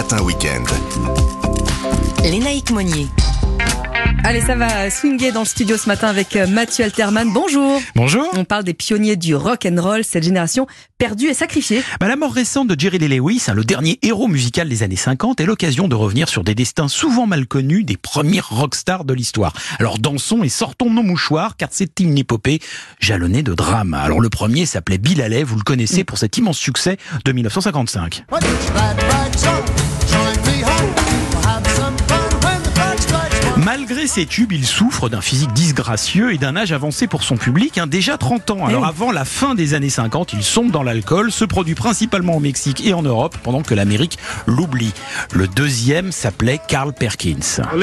Matin Week-end. Lénaïque Monnier. Allez, ça va swinguer dans le studio ce matin avec euh, Mathieu Alterman. Bonjour. Bonjour. On parle des pionniers du rock and roll, cette génération perdue et sacrifiée. Bah, la mort récente de Jerry Lee Lewis, hein, le dernier héros musical des années 50, est l'occasion de revenir sur des destins souvent mal connus des premiers rockstars de l'histoire. Alors dansons et sortons nos mouchoirs, car c'est une épopée jalonnée de drames. Alors le premier s'appelait Bill Haley, vous le connaissez pour cet immense succès de 1955. Malgré ses tubes, il souffre d'un physique disgracieux et d'un âge avancé pour son public, hein, déjà 30 ans. Alors oui. avant la fin des années 50, il sombre dans l'alcool, se produit principalement au Mexique et en Europe, pendant que l'Amérique l'oublie. Le deuxième s'appelait Carl Perkins. Well,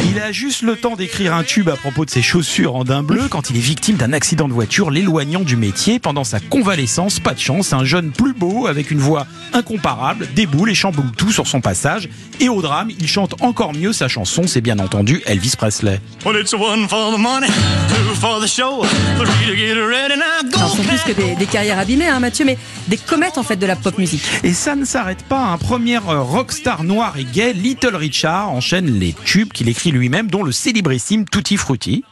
Il a juste le temps d'écrire un tube à propos de ses chaussures en daim bleu quand il est victime d'un accident de voiture l'éloignant du métier. Pendant sa convalescence, pas de chance, un jeune plus beau avec une voix incomparable déboule et chamboule tout sur son passage. Et au drame, il chante encore mieux sa chanson, c'est bien entendu Elvis Presley. Well, it's one for the money, two for the show, three to get ready now. Go! Alors, ce sont plus que des, des carrières abîmées, hein, Mathieu, mais des comètes en fait de la pop musique. Et ça ne s'arrête pas. Un premier euh, rockstar noir et gay, Little Richard, enchaîne les tubes qu'il écrit lui-même, dont le célébrissime Tutti Frutti.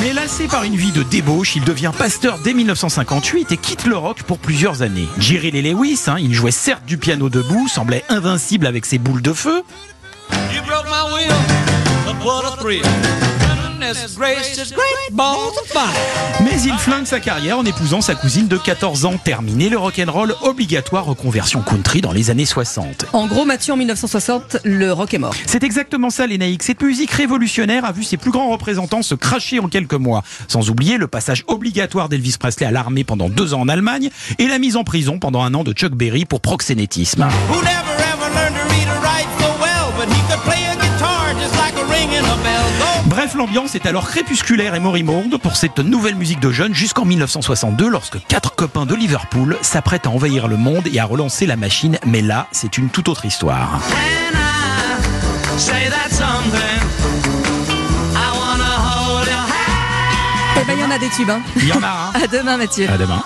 Mais lassé par une vie de débauche, il devient pasteur dès 1958 et quitte le rock pour plusieurs années. Jerry Lee Lewis, hein, il jouait certes du piano debout, semblait invincible avec ses boules de feu. Mais il flingue sa carrière en épousant sa cousine de 14 ans. Terminé le rock'n'roll, obligatoire reconversion country dans les années 60. En gros, Mathieu, en 1960, le rock est mort. C'est exactement ça, les naïcs. Cette musique révolutionnaire a vu ses plus grands représentants se cracher en quelques mois. Sans oublier le passage obligatoire d'Elvis Presley à l'armée pendant deux ans en Allemagne et la mise en prison pendant un an de Chuck Berry pour proxénétisme. Bref, l'ambiance est alors crépusculaire et moribonde pour cette nouvelle musique de jeunes jusqu'en 1962 lorsque quatre copains de Liverpool s'apprêtent à envahir le monde et à relancer la machine. Mais là, c'est une toute autre histoire. Eh ben, il y en a des tubes. Hein. Il y en a un. À demain, Mathieu. À demain.